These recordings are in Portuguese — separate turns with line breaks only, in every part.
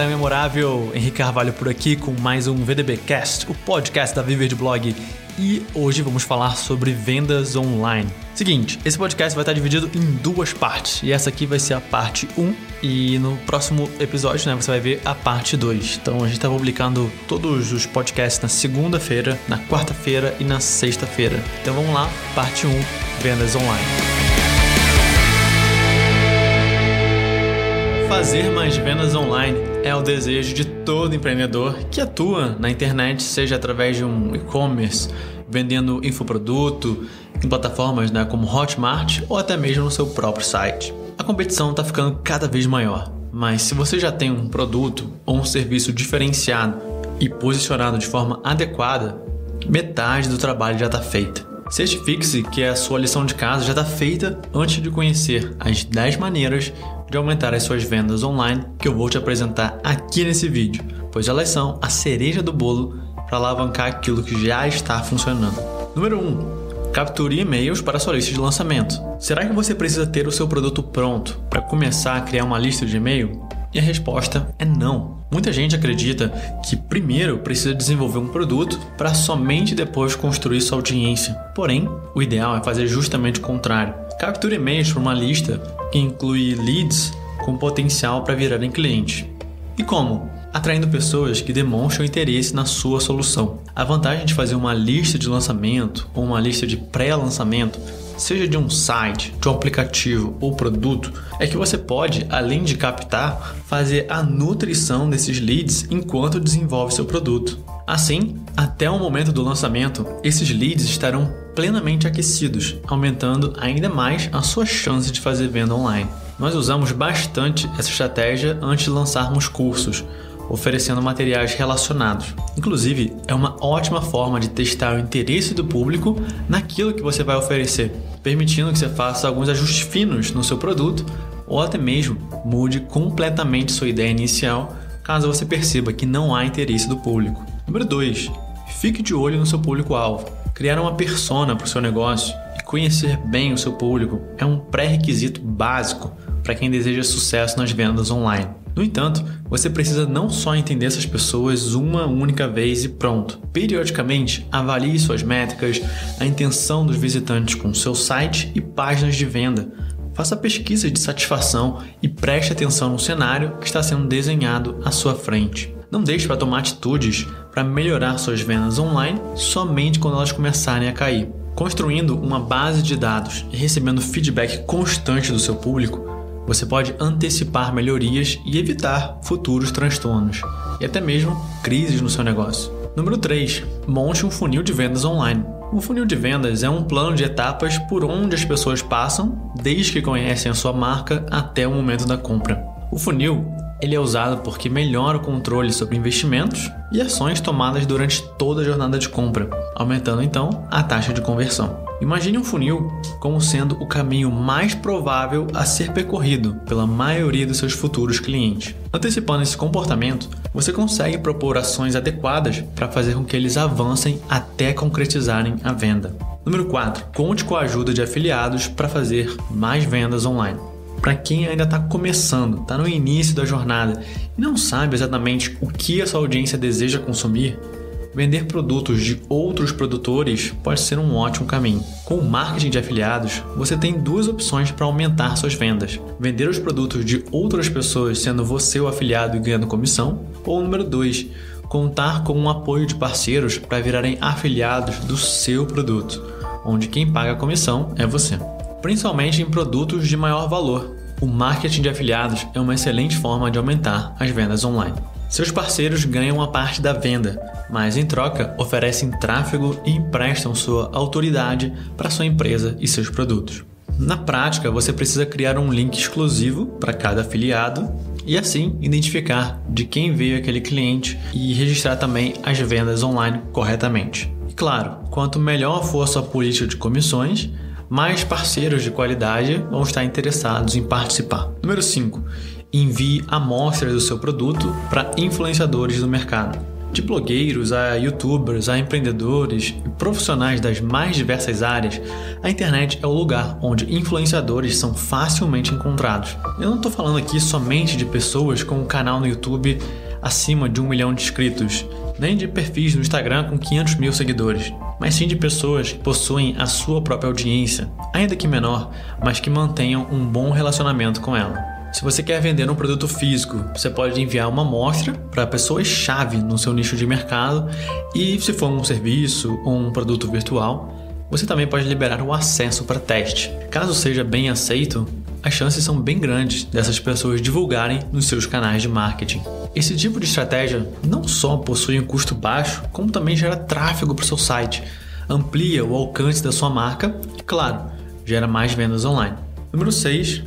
galera memorável, Henrique Carvalho por aqui com mais um VDB Cast, o podcast da Viver de Blog. E hoje vamos falar sobre vendas online. Seguinte, esse podcast vai estar dividido em duas partes, e essa aqui vai ser a parte 1 e no próximo episódio, né, você vai ver a parte 2. Então a gente está publicando todos os podcasts na segunda-feira, na quarta-feira e na sexta-feira. Então vamos lá, parte 1, vendas online. Fazer mais vendas online é o desejo de todo empreendedor que atua na internet, seja através de um e-commerce, vendendo infoproduto, em plataformas né, como Hotmart ou até mesmo no seu próprio site. A competição está ficando cada vez maior, mas se você já tem um produto ou um serviço diferenciado e posicionado de forma adequada, metade do trabalho já está feita. Certifique-se que a sua lição de casa já está feita antes de conhecer as 10 maneiras de aumentar as suas vendas online que eu vou te apresentar aqui nesse vídeo, pois elas são a cereja do bolo para alavancar aquilo que já está funcionando. Número 1. Um, capture e-mails para sua lista de lançamento. Será que você precisa ter o seu produto pronto para começar a criar uma lista de e-mail? E a resposta é não. Muita gente acredita que primeiro precisa desenvolver um produto para somente depois construir sua audiência. Porém, o ideal é fazer justamente o contrário. Capture e-mails para uma lista que inclui leads com potencial para virarem clientes. E como? Atraindo pessoas que demonstram interesse na sua solução. A vantagem de fazer uma lista de lançamento ou uma lista de pré-lançamento seja de um site, de um aplicativo ou produto, é que você pode, além de captar, fazer a nutrição desses leads enquanto desenvolve seu produto. Assim, até o momento do lançamento, esses leads estarão plenamente aquecidos, aumentando ainda mais a sua chance de fazer venda online. Nós usamos bastante essa estratégia antes de lançarmos cursos, oferecendo materiais relacionados. Inclusive, é uma ótima forma de testar o interesse do público naquilo que você vai oferecer, permitindo que você faça alguns ajustes finos no seu produto ou até mesmo mude completamente sua ideia inicial caso você perceba que não há interesse do público. Número 2. Fique de olho no seu público-alvo. Criar uma persona para o seu negócio e conhecer bem o seu público é um pré-requisito básico para quem deseja sucesso nas vendas online. No entanto, você precisa não só entender essas pessoas uma única vez e pronto. Periodicamente, avalie suas métricas, a intenção dos visitantes com seu site e páginas de venda. Faça pesquisas de satisfação e preste atenção no cenário que está sendo desenhado à sua frente. Não deixe para tomar atitudes para melhorar suas vendas online somente quando elas começarem a cair. Construindo uma base de dados e recebendo feedback constante do seu público, você pode antecipar melhorias e evitar futuros transtornos e até mesmo crises no seu negócio. Número 3. Monte um funil de vendas online. O funil de vendas é um plano de etapas por onde as pessoas passam desde que conhecem a sua marca até o momento da compra. O funil ele é usado porque melhora o controle sobre investimentos e ações tomadas durante toda a jornada de compra, aumentando então a taxa de conversão. Imagine um funil como sendo o caminho mais provável a ser percorrido pela maioria dos seus futuros clientes. Antecipando esse comportamento, você consegue propor ações adequadas para fazer com que eles avancem até concretizarem a venda. Número 4. Conte com a ajuda de afiliados para fazer mais vendas online para quem ainda está começando, está no início da jornada e não sabe exatamente o que a sua audiência deseja consumir, vender produtos de outros produtores pode ser um ótimo caminho. Com o marketing de afiliados, você tem duas opções para aumentar suas vendas: vender os produtos de outras pessoas, sendo você o afiliado e ganhando comissão, ou número 2, contar com um apoio de parceiros para virarem afiliados do seu produto, onde quem paga a comissão é você principalmente em produtos de maior valor. O marketing de afiliados é uma excelente forma de aumentar as vendas online. Seus parceiros ganham uma parte da venda, mas em troca oferecem tráfego e emprestam sua autoridade para sua empresa e seus produtos. Na prática, você precisa criar um link exclusivo para cada afiliado e assim identificar de quem veio aquele cliente e registrar também as vendas online corretamente. E claro, quanto melhor for sua política de comissões, mais parceiros de qualidade vão estar interessados em participar. Número 5. Envie amostras do seu produto para influenciadores do mercado. De blogueiros a youtubers, a empreendedores e profissionais das mais diversas áreas, a internet é o lugar onde influenciadores são facilmente encontrados. Eu não estou falando aqui somente de pessoas com um canal no YouTube acima de um milhão de inscritos, nem de perfis no Instagram com 500 mil seguidores, mas sim de pessoas que possuem a sua própria audiência, ainda que menor, mas que mantenham um bom relacionamento com ela. Se você quer vender um produto físico, você pode enviar uma amostra para pessoas-chave no seu nicho de mercado e, se for um serviço ou um produto virtual, você também pode liberar o acesso para teste. Caso seja bem aceito, as chances são bem grandes dessas pessoas divulgarem nos seus canais de marketing. Esse tipo de estratégia não só possui um custo baixo, como também gera tráfego para o seu site, amplia o alcance da sua marca e, claro, gera mais vendas online. Número 6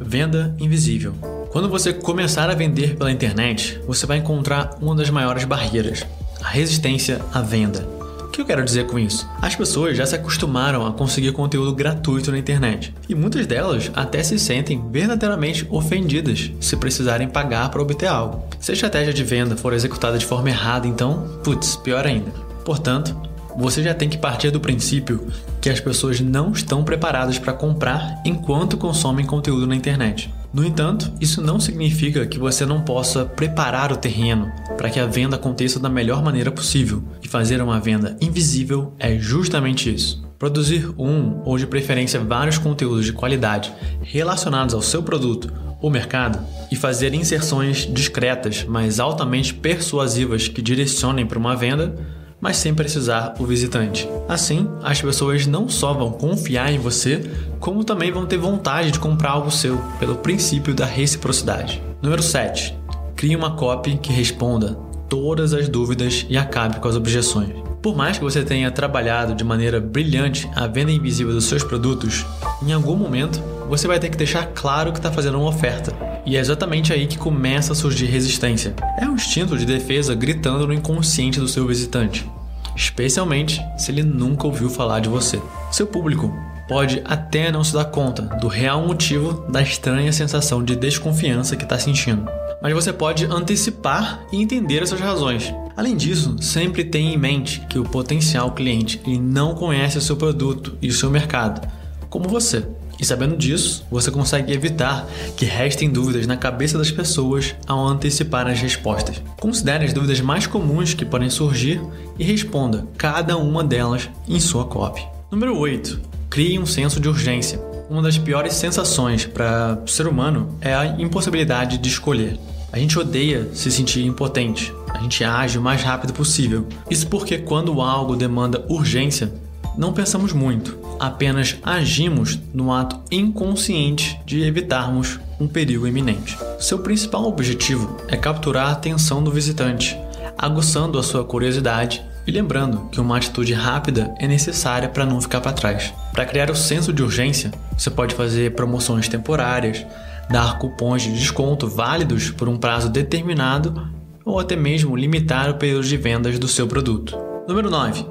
Venda invisível. Quando você começar a vender pela internet, você vai encontrar uma das maiores barreiras: a resistência à venda. Que eu quero dizer com isso? As pessoas já se acostumaram a conseguir conteúdo gratuito na internet e muitas delas até se sentem verdadeiramente ofendidas se precisarem pagar para obter algo. Se a estratégia de venda for executada de forma errada, então, putz, pior ainda. Portanto, você já tem que partir do princípio que as pessoas não estão preparadas para comprar enquanto consomem conteúdo na internet. No entanto, isso não significa que você não possa preparar o terreno para que a venda aconteça da melhor maneira possível. Fazer uma venda invisível é justamente isso. Produzir um ou de preferência vários conteúdos de qualidade relacionados ao seu produto ou mercado e fazer inserções discretas, mas altamente persuasivas que direcionem para uma venda mas sem precisar o visitante. Assim, as pessoas não só vão confiar em você, como também vão ter vontade de comprar algo seu, pelo princípio da reciprocidade. Número 7. Crie uma copy que responda todas as dúvidas e acabe com as objeções. Por mais que você tenha trabalhado de maneira brilhante a venda invisível dos seus produtos, em algum momento você vai ter que deixar claro que está fazendo uma oferta. E é exatamente aí que começa a surgir resistência. É um instinto de defesa gritando no inconsciente do seu visitante, especialmente se ele nunca ouviu falar de você. Seu público pode até não se dar conta do real motivo da estranha sensação de desconfiança que está sentindo mas você pode antecipar e entender essas razões. Além disso, sempre tenha em mente que o potencial cliente ele não conhece o seu produto e o seu mercado, como você. E sabendo disso, você consegue evitar que restem dúvidas na cabeça das pessoas ao antecipar as respostas. Considere as dúvidas mais comuns que podem surgir e responda cada uma delas em sua copy. Número 8. Crie um senso de urgência. Uma das piores sensações para o ser humano é a impossibilidade de escolher. A gente odeia se sentir impotente. A gente age o mais rápido possível. Isso porque quando algo demanda urgência, não pensamos muito, apenas agimos no ato inconsciente de evitarmos um perigo iminente. Seu principal objetivo é capturar a atenção do visitante, aguçando a sua curiosidade e lembrando que uma atitude rápida é necessária para não ficar para trás. Para criar o senso de urgência, você pode fazer promoções temporárias, dar cupons de desconto válidos por um prazo determinado ou até mesmo limitar o período de vendas do seu produto. Número 9.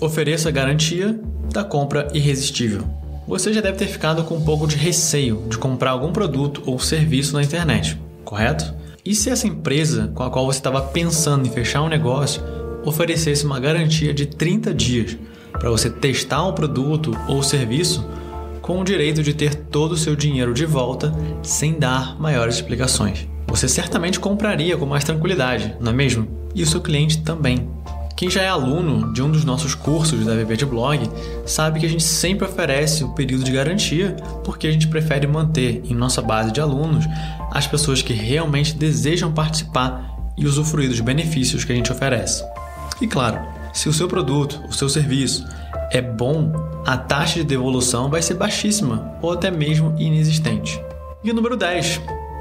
Ofereça garantia da compra irresistível. Você já deve ter ficado com um pouco de receio de comprar algum produto ou serviço na internet, correto? E se essa empresa com a qual você estava pensando em fechar um negócio oferecesse uma garantia de 30 dias para você testar um produto ou serviço com o direito de ter todo o seu dinheiro de volta sem dar maiores explicações. Você certamente compraria com mais tranquilidade, não é mesmo? E o seu cliente também. Quem já é aluno de um dos nossos cursos da VB de Blog sabe que a gente sempre oferece o período de garantia porque a gente prefere manter em nossa base de alunos as pessoas que realmente desejam participar e usufruir dos benefícios que a gente oferece. E claro, se o seu produto, o seu serviço é bom, a taxa de devolução vai ser baixíssima ou até mesmo inexistente. E o número 10.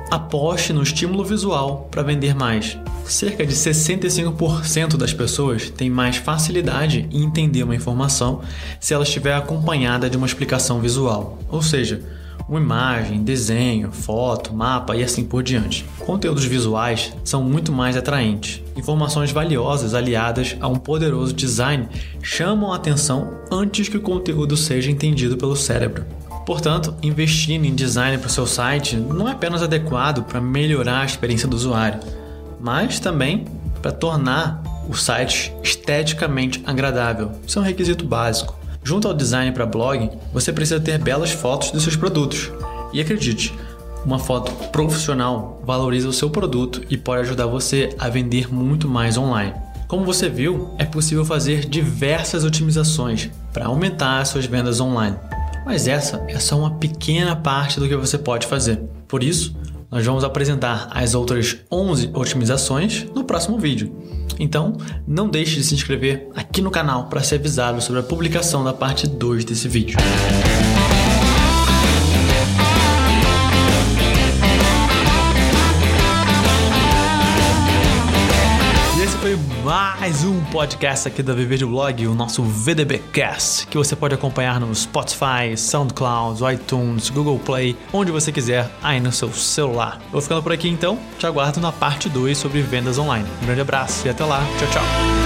Aposte no estímulo visual para vender mais. Cerca de 65% das pessoas têm mais facilidade em entender uma informação se ela estiver acompanhada de uma explicação visual. Ou seja, uma imagem, desenho, foto, mapa e assim por diante. Conteúdos visuais são muito mais atraentes. Informações valiosas aliadas a um poderoso design chamam a atenção antes que o conteúdo seja entendido pelo cérebro. Portanto, investindo em design para o seu site não é apenas adequado para melhorar a experiência do usuário, mas também para tornar o site esteticamente agradável. Isso é um requisito básico. Junto ao design para blog, você precisa ter belas fotos dos seus produtos. E acredite, uma foto profissional valoriza o seu produto e pode ajudar você a vender muito mais online. Como você viu, é possível fazer diversas otimizações para aumentar as suas vendas online. Mas essa é só uma pequena parte do que você pode fazer. Por isso, nós vamos apresentar as outras 11 otimizações no próximo vídeo. Então, não deixe de se inscrever aqui no canal para ser avisado sobre a publicação da parte 2 desse vídeo. Mais um podcast aqui da Viver de Blog, o nosso VDBcast, que você pode acompanhar no Spotify, SoundCloud, iTunes, Google Play, onde você quiser, aí no seu celular. Vou ficando por aqui então, te aguardo na parte 2 sobre vendas online. Um grande abraço e até lá, tchau, tchau.